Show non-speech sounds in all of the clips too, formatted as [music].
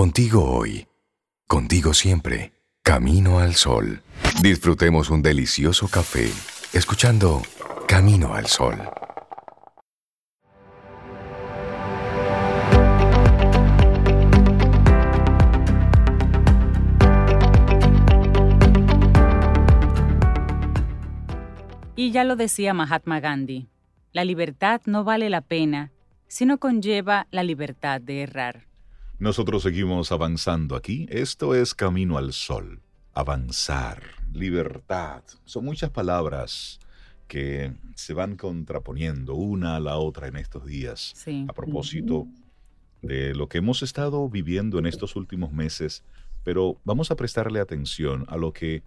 Contigo hoy. Contigo siempre. Camino al sol. Disfrutemos un delicioso café escuchando Camino al Sol. Y ya lo decía Mahatma Gandhi, la libertad no vale la pena si no conlleva la libertad de errar. Nosotros seguimos avanzando aquí. Esto es Camino al Sol. Avanzar, libertad. Son muchas palabras que se van contraponiendo una a la otra en estos días. A propósito de lo que hemos estado viviendo en estos últimos meses, pero vamos a prestarle atención a lo que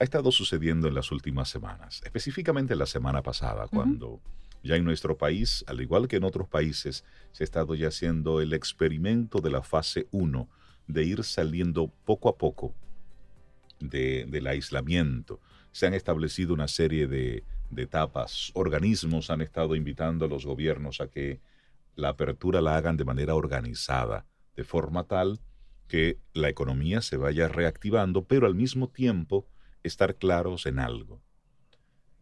ha estado sucediendo en las últimas semanas, específicamente la semana pasada, cuando ya en nuestro país, al igual que en otros países, se ha estado ya haciendo el experimento de la fase 1, de ir saliendo poco a poco del aislamiento. Se han establecido una serie de, de etapas. Organismos han estado invitando a los gobiernos a que la apertura la hagan de manera organizada, de forma tal que la economía se vaya reactivando, pero al mismo tiempo estar claros en algo.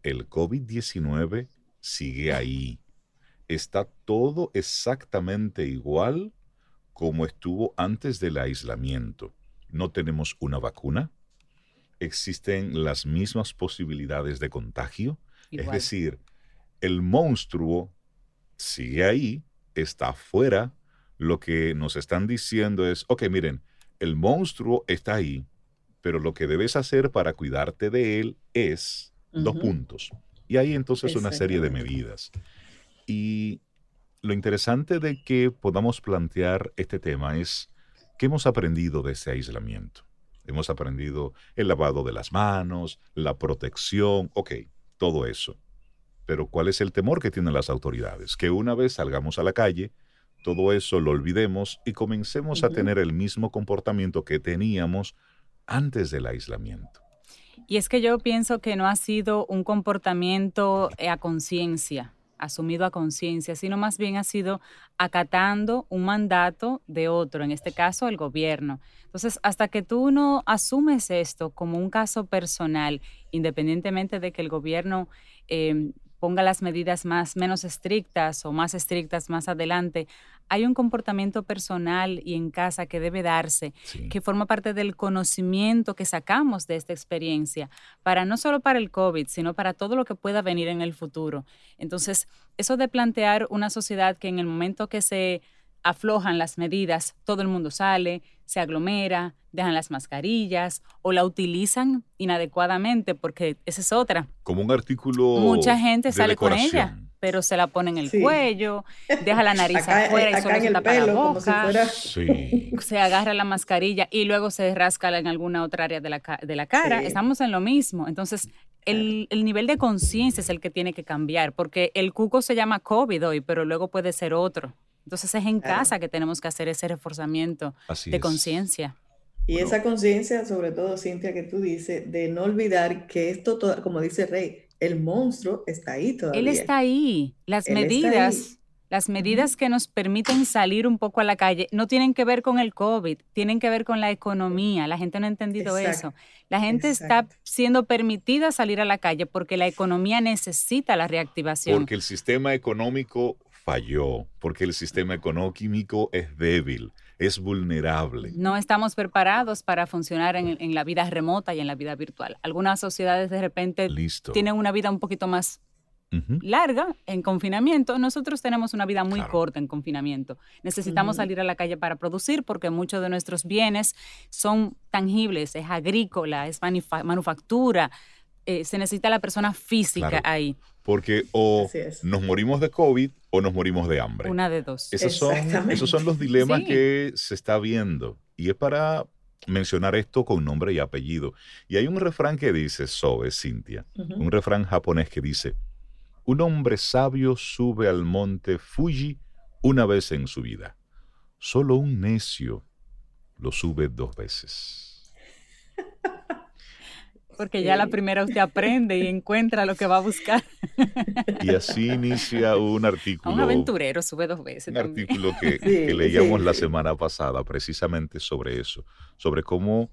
El COVID-19 sigue ahí. Está todo exactamente igual como estuvo antes del aislamiento. No tenemos una vacuna. Existen las mismas posibilidades de contagio. Es decir, el monstruo sigue ahí, está afuera. Lo que nos están diciendo es, ok, miren, el monstruo está ahí, pero lo que debes hacer para cuidarte de él es dos puntos. Y hay entonces una serie de medidas. Y lo interesante de que podamos plantear este tema es qué hemos aprendido de ese aislamiento. Hemos aprendido el lavado de las manos, la protección, ok, todo eso. Pero ¿cuál es el temor que tienen las autoridades? Que una vez salgamos a la calle, todo eso lo olvidemos y comencemos a tener el mismo comportamiento que teníamos antes del aislamiento. Y es que yo pienso que no ha sido un comportamiento eh, a conciencia, asumido a conciencia, sino más bien ha sido acatando un mandato de otro, en este caso el gobierno. Entonces, hasta que tú no asumes esto como un caso personal, independientemente de que el gobierno em, ponga las medidas más menos estrictas o más estrictas más adelante, hay un comportamiento personal y en casa que debe darse, que forma parte del conocimiento que sacamos de esta experiencia, para no solo para el COVID, sino para todo lo que pueda venir en el futuro. Entonces, eso de plantear una sociedad que en el momento que se aflojan las medidas, todo el mundo sale, se aglomera, dejan las mascarillas o la utilizan inadecuadamente, porque esa es otra. Como un artículo. Mucha gente sale con ella pero se la pone en el cuello, deja la [laughs] nariz afuera y solo se tapa la boca, se agarra la mascarilla y luego se rasca en alguna otra área de la, de la cara. Estamos en lo mismo. Entonces, el, el nivel de conciencia es el que tiene que cambiar, porque el cuco se llama COVID hoy, pero luego puede ser otro. Entonces es en casa que tenemos que hacer ese reforzamiento de conciencia. Y esa conciencia, sobre todo, Cintia, que tú dices, de no olvidar que esto, todo, como dice Rey, el monstruo está ahí todavía. Él está ahí. Las medidas, las medidas que nos permiten salir un poco a la calle no tienen que ver con el COVID, tienen que ver con la economía. La gente no ha entendido eso. La gente está siendo permitida salir a la calle porque la economía necesita la reactivación. Porque el sistema económico falló, porque el sistema económico es débil es vulnerable. No estamos preparados para funcionar en, la vida remota y en la vida virtual. Algunas sociedades de repente tienen una vida un poquito más larga en confinamiento. Nosotros tenemos una vida muy corta en confinamiento. Necesitamos salir a la calle para producir porque muchos de nuestros bienes son tangibles, es agrícola, es manufactura. Eh, se necesita la persona física ahí. Porque o nos morimos de COVID o nos morimos de hambre. Una de dos. Esos son, esos son los dilemas que se está viendo. Y es para mencionar esto con nombre y apellido. Y hay un refrán que dice, Sobe, Cintia, un refrán japonés que dice, un hombre sabio sube al monte Fuji una vez en su vida. Solo un necio lo sube dos veces. [laughs] Porque ya la primera usted aprende y encuentra lo que va a buscar. [laughs] Y así inicia un artículo. un aventurero sube dos veces. Un artículo que, leíamos la semana pasada precisamente sobre eso, sobre cómo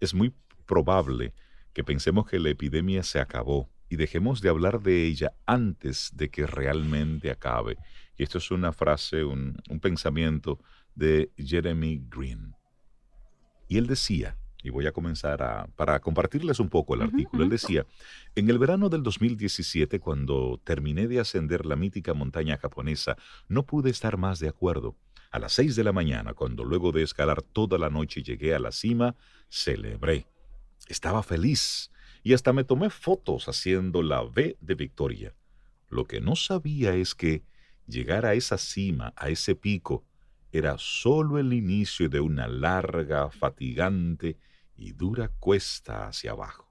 es muy probable que pensemos que la epidemia se acabó y dejemos de hablar de ella antes de que realmente acabe. Y esto es una frase, un, un pensamiento de Jeremy Green. Y él decía, y voy a comenzar a, para compartirles un poco el artículo. Él decía, en el verano del 2017, cuando terminé de ascender la mítica montaña japonesa, no pude estar más de acuerdo. A las seis de la mañana, cuando luego de escalar toda la noche llegué a la cima, celebré. Estaba feliz y hasta me tomé fotos haciendo la V de victoria. Lo que no sabía es que llegar a esa cima, a ese pico, era solo el inicio de una larga, fatigante y dura cuesta hacia abajo.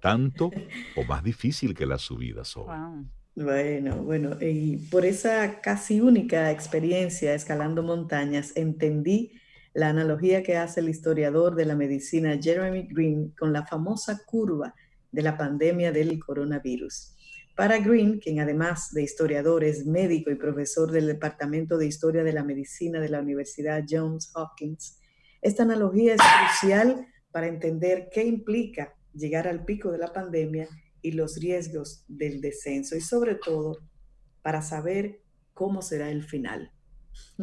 Tanto o más difícil que la subida solo. Bueno, bueno, y por esa casi única experiencia escalando montañas, entendí la analogía que hace el historiador de la medicina Jeremy Green con la famosa curva de la pandemia del coronavirus. Para Green, quien además de historiador es médico y profesor del Departamento de Historia de la Medicina de la Universidad Johns Hopkins, esta analogía es crucial para entender qué implica llegar al pico de la pandemia y los riesgos del descenso y sobre todo para saber cómo será el final.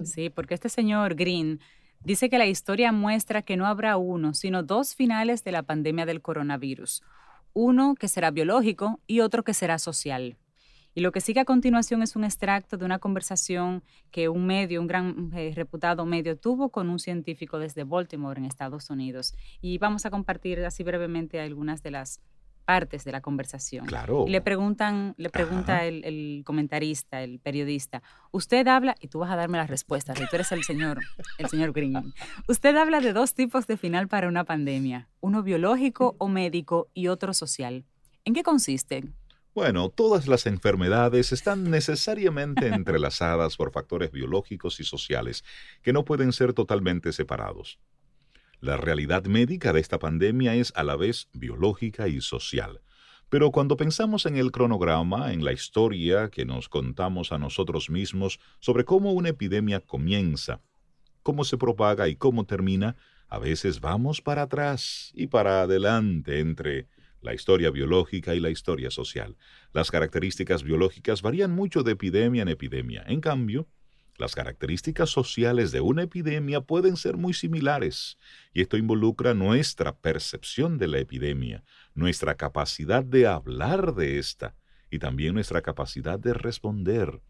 Sí, porque este señor Green dice que la historia muestra que no habrá uno, sino dos finales de la pandemia del coronavirus. Uno que será biológico y otro que será social. Y lo que sigue a continuación es un extracto de una conversación que un medio, un gran eh, reputado medio, tuvo con un científico desde Baltimore, en Estados Unidos. Y vamos a compartir así brevemente algunas de las partes de la conversación. Claro. Y le preguntan, le pregunta el, comentarista, el periodista, usted habla, y tú vas a darme las respuestas, tú eres el señor, el señor Green. Usted habla de dos tipos de final para una pandemia, uno biológico o médico y otro social. ¿En qué consisten? Bueno, todas las enfermedades están necesariamente entrelazadas por factores biológicos y sociales que no pueden ser totalmente separados. La realidad médica de esta pandemia es a la vez biológica y social. Pero cuando pensamos en el cronograma, en la historia que nos contamos a nosotros mismos sobre cómo una epidemia comienza, cómo se propaga y cómo termina, a veces vamos para atrás y para adelante entre la historia biológica y la historia social. Las características biológicas varían mucho de epidemia en epidemia. En cambio, las características sociales de una epidemia pueden ser muy similares, y esto involucra nuestra percepción de la epidemia, nuestra capacidad de hablar de esta y también nuestra capacidad de responder.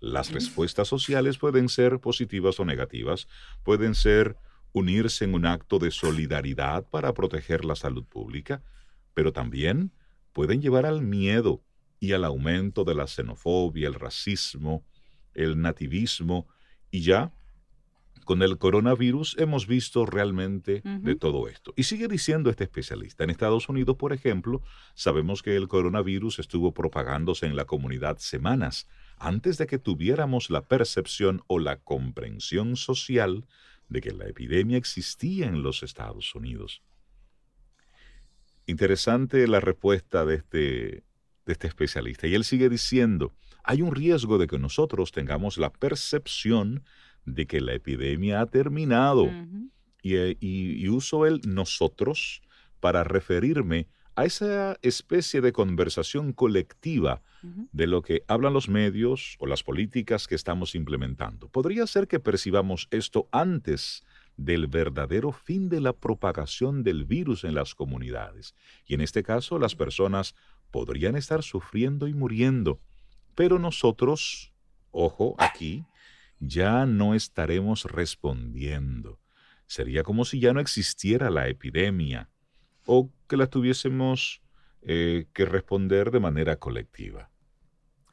Las respuestas sociales pueden ser positivas o negativas, pueden ser unirse en un acto de solidaridad para proteger la salud pública, pero también pueden llevar al miedo y al aumento de la xenofobia, el racismo, el nativismo y ya con el coronavirus hemos visto realmente de todo esto. Y sigue diciendo este especialista. En Estados Unidos, por ejemplo, sabemos que el coronavirus estuvo propagándose en la comunidad semanas antes de que tuviéramos la percepción o la comprensión social de que la epidemia existía en los Estados Unidos. Interesante la respuesta de este, de este especialista. Y él sigue diciendo, hay un riesgo de que nosotros tengamos la percepción de que la epidemia ha terminado. Eh, y, uso el nosotros para referirme a esa especie de conversación colectiva de lo que hablan los medios o las políticas que estamos implementando. Podría ser que percibamos esto antes del verdadero fin de la propagación del virus en las comunidades. Y en este caso las personas podrían estar sufriendo y muriendo, pero nosotros, ojo aquí, ya no estaremos respondiendo. Sería como si ya no existiera la epidemia o que la tuviésemos eh, que responder de manera colectiva.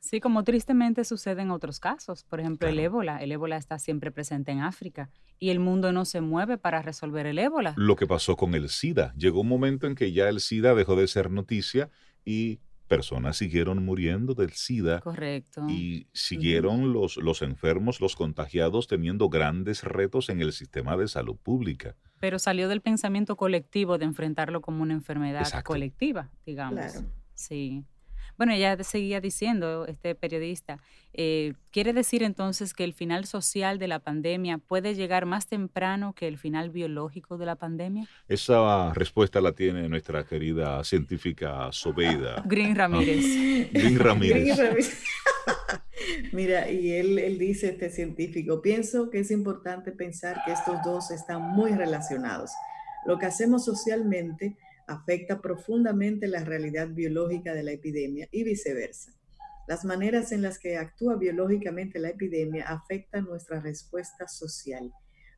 Sí, como tristemente sucede en otros casos. Por ejemplo, el ébola. El ébola está siempre presente en África y el mundo no se mueve para resolver el ébola. Lo que pasó con el SIDA. Llegó un momento en que ya el SIDA dejó de ser noticia y personas siguieron muriendo del SIDA. Correcto. Y siguieron los, los enfermos, los contagiados, teniendo grandes retos en el sistema de salud pública. Pero salió del pensamiento colectivo de enfrentarlo como una enfermedad colectiva, digamos. Claro. Sí. Bueno, ella seguía diciendo, este periodista, eh, ¿quiere decir entonces que el final social de la pandemia puede llegar más temprano que el final biológico de la pandemia? Esa respuesta la tiene nuestra querida científica Sobeida. [laughs] Green Ramírez. [laughs] Green Ramírez. [laughs] Mira, y él, él dice, este científico, pienso que es importante pensar que estos dos están muy relacionados. Lo que hacemos socialmente afecta profundamente la realidad biológica de la epidemia y viceversa. Las maneras en las que actúa biológicamente la epidemia afectan nuestra respuesta social.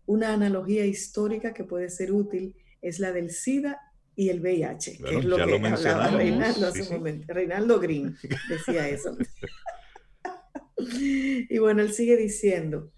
Una analogía histórica que puede ser útil es la del SIDA y el VIH, que es lo que hablaba Reinaldo hace un momento. Reinaldo Green decía eso. [laughs] y bueno, él sigue diciendo,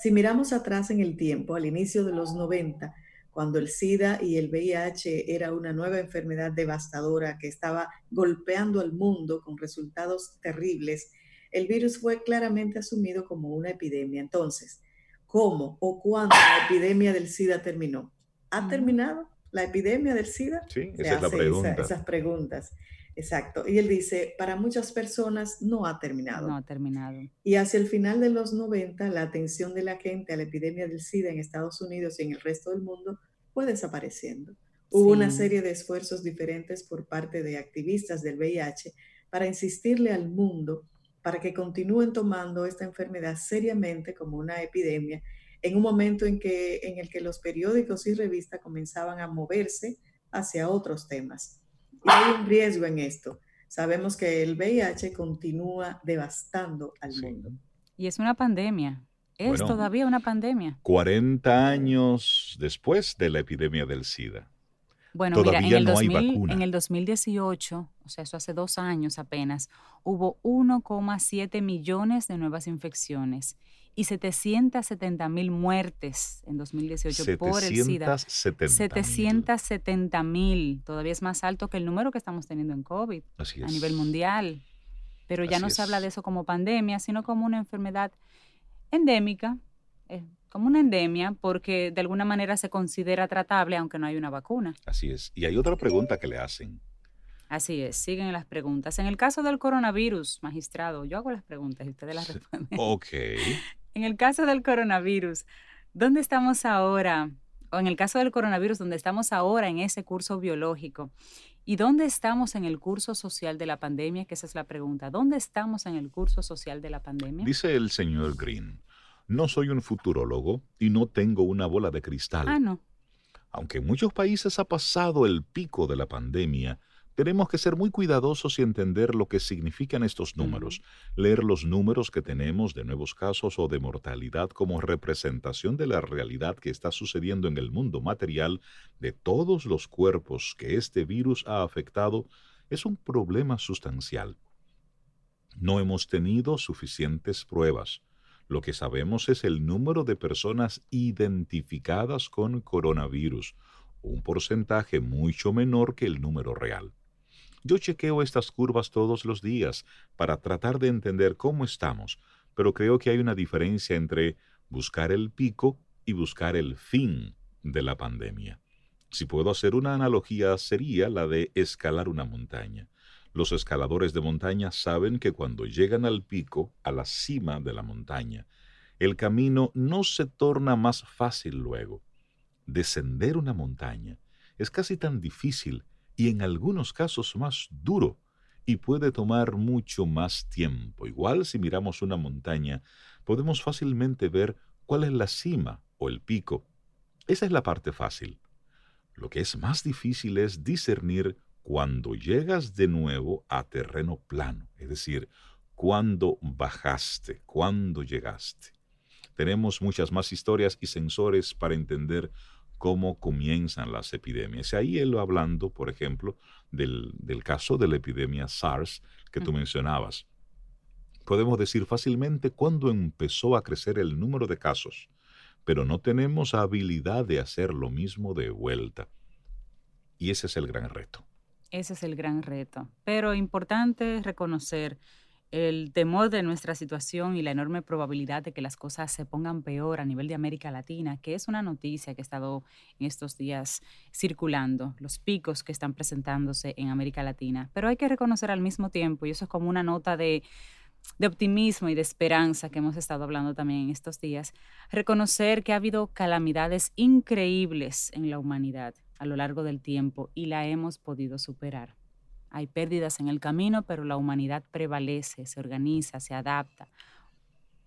si miramos atrás en el tiempo, al inicio de los 90, cuando el SIDA y el VIH era una nueva enfermedad devastadora que estaba golpeando al mundo con resultados terribles, el virus fue claramente asumido como una epidemia. Entonces, ¿cómo o cuándo la epidemia del SIDA terminó? ¿Ha terminado la epidemia del SIDA? Sí, esa es la pregunta. esas preguntas. Exacto. Y él dice, para muchas personas no ha terminado. No ha terminado. Y hacia el final de los 90, la atención de la gente a la epidemia del SIDA en Estados Unidos y en el resto del mundo fue desapareciendo. Hubo una serie de esfuerzos diferentes por parte de activistas del VIH para insistirle al mundo para que continúen tomando esta enfermedad seriamente como una epidemia en un momento en, que, en el que los periódicos y revistas comenzaban a moverse hacia otros temas. Y hay un riesgo en esto. Sabemos que el VIH continúa devastando al mundo. Y es una pandemia. Es todavía una pandemia. 40 años después de la epidemia del SIDA. Bueno, todavía mira, en el, no hay vacuna. en el 2018, o sea, eso hace dos años apenas, hubo 1,7 millones de nuevas infecciones y 770 mil muertes en 2018 por el SIDA. 770 mil. Todavía es más alto que el número que estamos teniendo en COVID a nivel mundial. Pero ya no se habla de eso como pandemia, sino como una enfermedad endémica, como una endemia, porque de alguna manera se considera tratable aunque no hay una vacuna. Así es. Y hay otra pregunta que le hacen. Así es, siguen las preguntas. En el caso del coronavirus, magistrado, yo hago las preguntas y ustedes las responden. Ok. [laughs] En el caso del coronavirus, ¿dónde estamos ahora? O en el caso del coronavirus, ¿dónde estamos ahora en ese curso biológico? ¿Y dónde estamos en el curso social de la pandemia? Que esa es la pregunta. ¿Dónde estamos en el curso social de la pandemia? Dice el señor Green, no soy un futurólogo y no tengo una bola de cristal. Ah, no. Aunque en muchos países ha pasado el pico de la pandemia, tenemos que ser muy cuidadosos y entender lo que significan estos números, leer los números que tenemos de nuevos casos o de mortalidad como representación de la realidad que está sucediendo en el mundo material de todos los cuerpos que este virus ha afectado es un problema sustancial. No hemos tenido suficientes pruebas. Lo que sabemos es el número de personas identificadas con coronavirus, un porcentaje mucho menor que el número real. Yo chequeo estas curvas todos los días para tratar de entender cómo estamos, pero creo que hay una diferencia entre buscar el pico y buscar el fin de la pandemia. Si puedo hacer una analogía sería la de escalar una montaña. Los escaladores de montaña saben que cuando llegan al pico, a la cima de la montaña, el camino no se torna más fácil luego. Descender una montaña es casi tan difícil y en algunos casos más duro y puede tomar mucho más tiempo. Igual si miramos una montaña, podemos fácilmente ver cuál es la cima o el pico. Esa es la parte fácil. Lo que es más difícil es discernir cuando llegas de nuevo a terreno plano, es decir, cuando bajaste, cuando llegaste. Tenemos muchas más historias y sensores para entender cómo comienzan las epidemias. Y ahí él hablando, por ejemplo, del, caso de la epidemia SARS que tú mencionabas. Podemos decir fácilmente cuándo empezó a crecer el número de casos, pero no tenemos habilidad de hacer lo mismo de vuelta. Y ese es el gran reto. Ese es el gran reto. Pero importante reconocer el temor de nuestra situación y la enorme probabilidad de que las cosas se pongan peor a nivel de América Latina, que es una noticia que ha estado en estos días circulando, los picos que están presentándose en América Latina. Pero hay que reconocer al mismo tiempo, y eso es como una nota de, optimismo y de esperanza que hemos estado hablando también en estos días, reconocer que ha habido calamidades increíbles en la humanidad a lo largo del tiempo y la hemos podido superar. Hay pérdidas en el camino, pero la humanidad prevalece, se organiza, se adapta,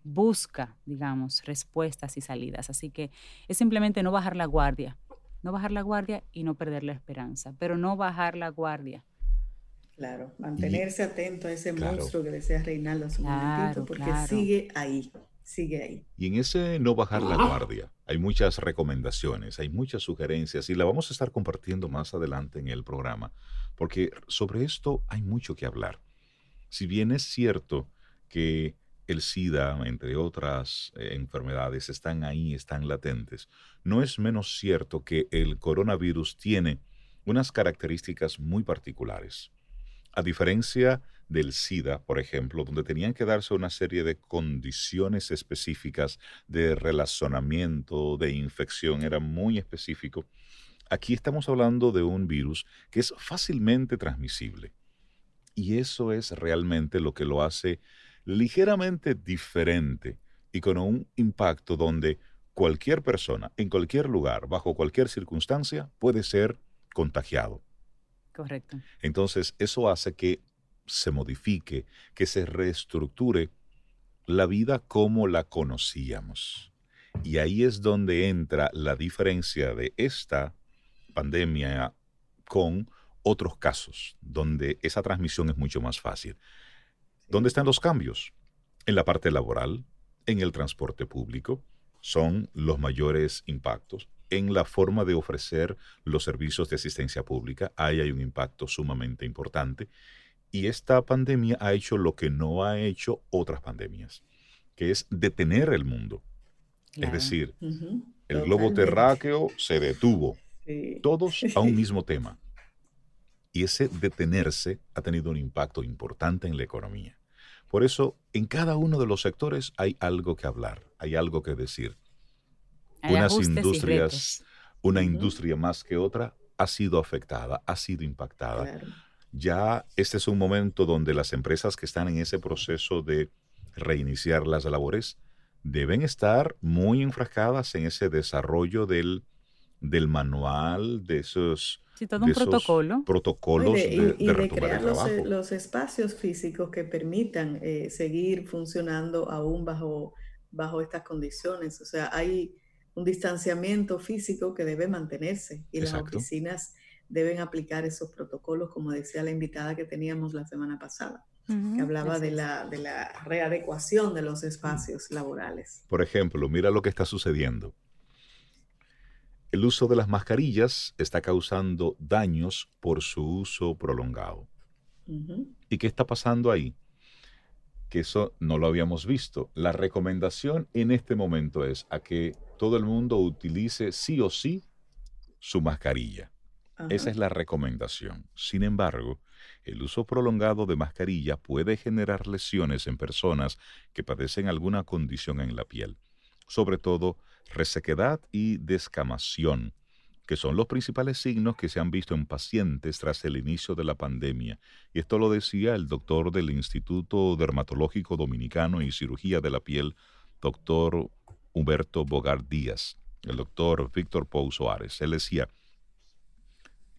busca, digamos, respuestas y salidas. Así que es simplemente no bajar la guardia, no bajar la guardia y no perder la esperanza, pero no bajar la guardia. Claro, mantenerse atento a ese monstruo que decía Reinaldo hace un momentito, porque sigue ahí, sigue ahí. Y en ese no bajar la guardia, hay muchas recomendaciones, hay muchas sugerencias y la vamos a estar compartiendo más adelante en el programa porque sobre esto hay mucho que hablar. Si bien es cierto que el SIDA, entre otras eh, enfermedades, están ahí, están latentes, no es menos cierto que el coronavirus tiene unas características muy particulares. A diferencia del SIDA, por ejemplo, donde tenían que darse una serie de condiciones específicas de relacionamiento, de infección, era muy específico, Aquí estamos hablando de un virus que es fácilmente transmisible. Y eso es realmente lo que lo hace ligeramente diferente y con un impacto donde cualquier persona, en cualquier lugar, bajo cualquier circunstancia, puede ser contagiado. Correcto. Entonces, eso hace que se modifique, que se reestructure la vida como la conocíamos. Y ahí es donde entra la diferencia de esta pandemia con otros casos donde esa transmisión es mucho más fácil. ¿Dónde están los cambios? En la parte laboral, en el transporte público, son los mayores impactos. En la forma de ofrecer los servicios de asistencia pública, ahí hay un impacto sumamente importante. Y esta pandemia ha hecho lo que no ha hecho otras pandemias, que es detener el mundo. Es decir, el globo terráqueo se detuvo, todos a un [laughs] mismo tema. Y ese detenerse ha tenido un impacto importante en la economía. Por eso, en cada uno de los sectores hay algo que hablar, hay algo que decir. Unas industrias, una industria más que otra ha sido afectada, ha sido impactada. Ya este es un momento donde las empresas que están en ese proceso de reiniciar las labores deben estar muy enfrascadas en ese desarrollo del del manual, de esos, sí, todo un protocolo. protocolos de, y, de, crear los, espacios físicos que permitan eh, seguir funcionando aún bajo, bajo estas condiciones. O sea, hay un distanciamiento físico que debe mantenerse y las oficinas deben aplicar esos protocolos, como decía la invitada que teníamos la semana pasada. que hablaba de la, de la readecuación de los espacios laborales. Por ejemplo, mira lo que está sucediendo el uso de las mascarillas está causando daños por su uso prolongado. ¿Y qué está pasando ahí? Que eso no lo habíamos visto. La recomendación en este momento es a que todo el mundo utilice sí o sí su mascarilla. Esa es la recomendación. Sin embargo, el uso prolongado de mascarilla puede generar lesiones en personas que padecen alguna condición en la piel, sobre todo resequedad y descamación, que son los principales signos que se han visto en pacientes tras el inicio de la pandemia. Y esto lo decía el doctor del Instituto Dermatológico Dominicano y Cirugía de la Piel, doctor Humberto Bogar Díaz, el doctor Víctor Pou Soares. Él decía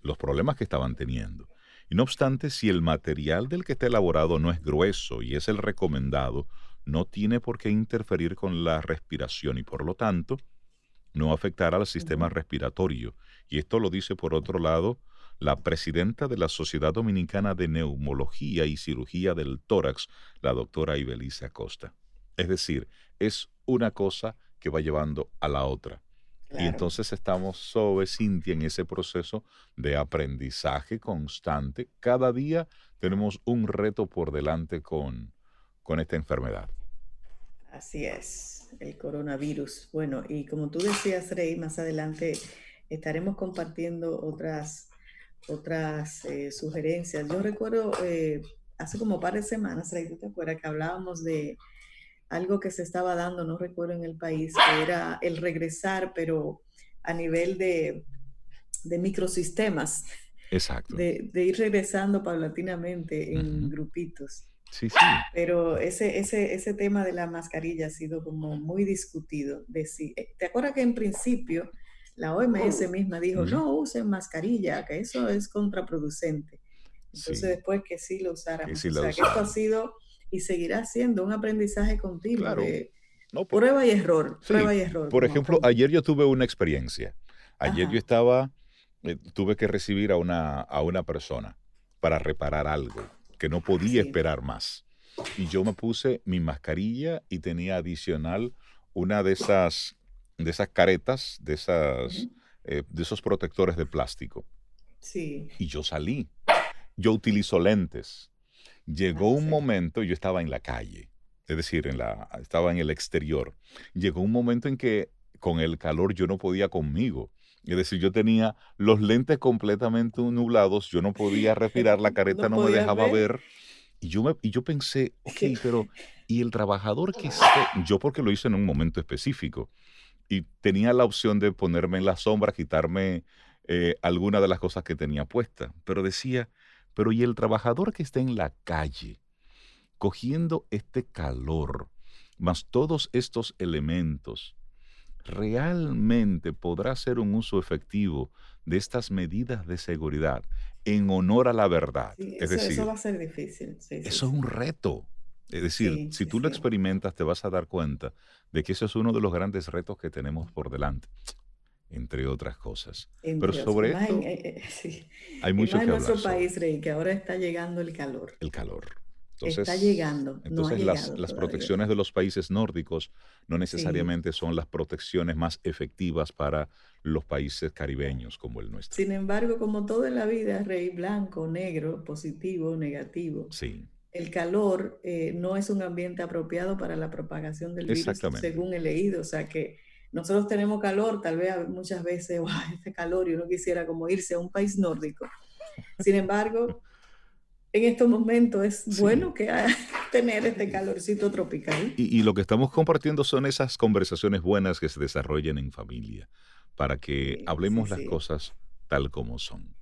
los problemas que estaban teniendo. Y no obstante, si el material del que está elaborado no es grueso y es el recomendado, no tiene por qué interferir con la respiración y por lo tanto no afectar al sistema respiratorio. Y esto lo dice por otro lado la presidenta de la Sociedad Dominicana de Neumología y Cirugía del Tórax, la doctora Ibelice Acosta. Es decir, es una cosa que va llevando a la otra. Y entonces estamos sobre Cintia en ese proceso de aprendizaje constante. Cada día tenemos un reto por delante con, con esta enfermedad. Así es, el coronavirus. Bueno, y como tú decías, Rey, más adelante estaremos compartiendo otras, otras eh, sugerencias. Yo recuerdo eh, hace como par de semanas, ¿tú te acuerdas que hablábamos de algo que se estaba dando, no recuerdo en el país, que era el regresar, pero a nivel de, de microsistemas. Exacto. De, ir regresando paulatinamente en grupitos. Sí, sí. Pero ese, ese, ese tema de la mascarilla ha sido como muy discutido. De si, eh, ¿Te acuerdas que en principio la OMS misma dijo, no usen mascarilla, que eso es contraproducente? Entonces después que sí lo usáramos. o sea, que esto ha sido y seguirá siendo un aprendizaje continuo prueba y error, prueba y error. Por ejemplo, ayer yo tuve una experiencia. Ayer yo estaba, eh, tuve que recibir a una, a una persona para reparar algo que no podía esperar más. Y yo me puse mi mascarilla y tenía adicional una de esas, de esas caretas, de, esas, eh, de esos protectores de plástico. Sí. Y yo salí. Yo utilizo lentes. Llegó un momento, yo estaba en la calle, es decir, en la, estaba en el exterior. Llegó un momento en que con el calor yo no podía conmigo. Es decir, yo tenía los lentes completamente nublados, yo no podía respirar, la [laughs] careta no, me dejaba ver. Y yo, me, y yo pensé, ok, [laughs] pero ¿y el trabajador que esté? Yo porque lo hice en un momento específico y tenía la opción de ponerme en la sombra, quitarme eh, alguna de las cosas que tenía puesta, pero decía, pero ¿y el trabajador que está en la calle, cogiendo este calor, más todos estos elementos, realmente podrá hacer un uso efectivo de estas medidas de seguridad en honor a la verdad? es eso, decir, eso va a ser difícil. eso es un reto. Es decir, si tú lo experimentas, te vas a dar cuenta de que eso es uno de los grandes retos que tenemos por delante entre otras cosas. Pero sobre esto [laughs] eh, eh, hay mucho que hablar. en nuestro país, Rey, que ahora está llegando el calor. El calor. está llegando. Entonces las, protecciones de los países nórdicos no necesariamente son las protecciones más efectivas para los países caribeños como el nuestro. Sin embargo, como todo en la vida, Rey, blanco, negro, positivo, negativo. Sí. El calor eh, no es un ambiente apropiado para la propagación del virus, según he leído. O sea que nosotros tenemos calor, tal vez muchas veces, [laughs] wow, este calor y uno quisiera como irse a un país nórdico. Sin embargo, en estos momentos es bueno que [laughs] tener este calorcito tropical. Y, lo que estamos compartiendo son esas conversaciones buenas que se desarrollen en familia, para que hablemos las cosas tal como son.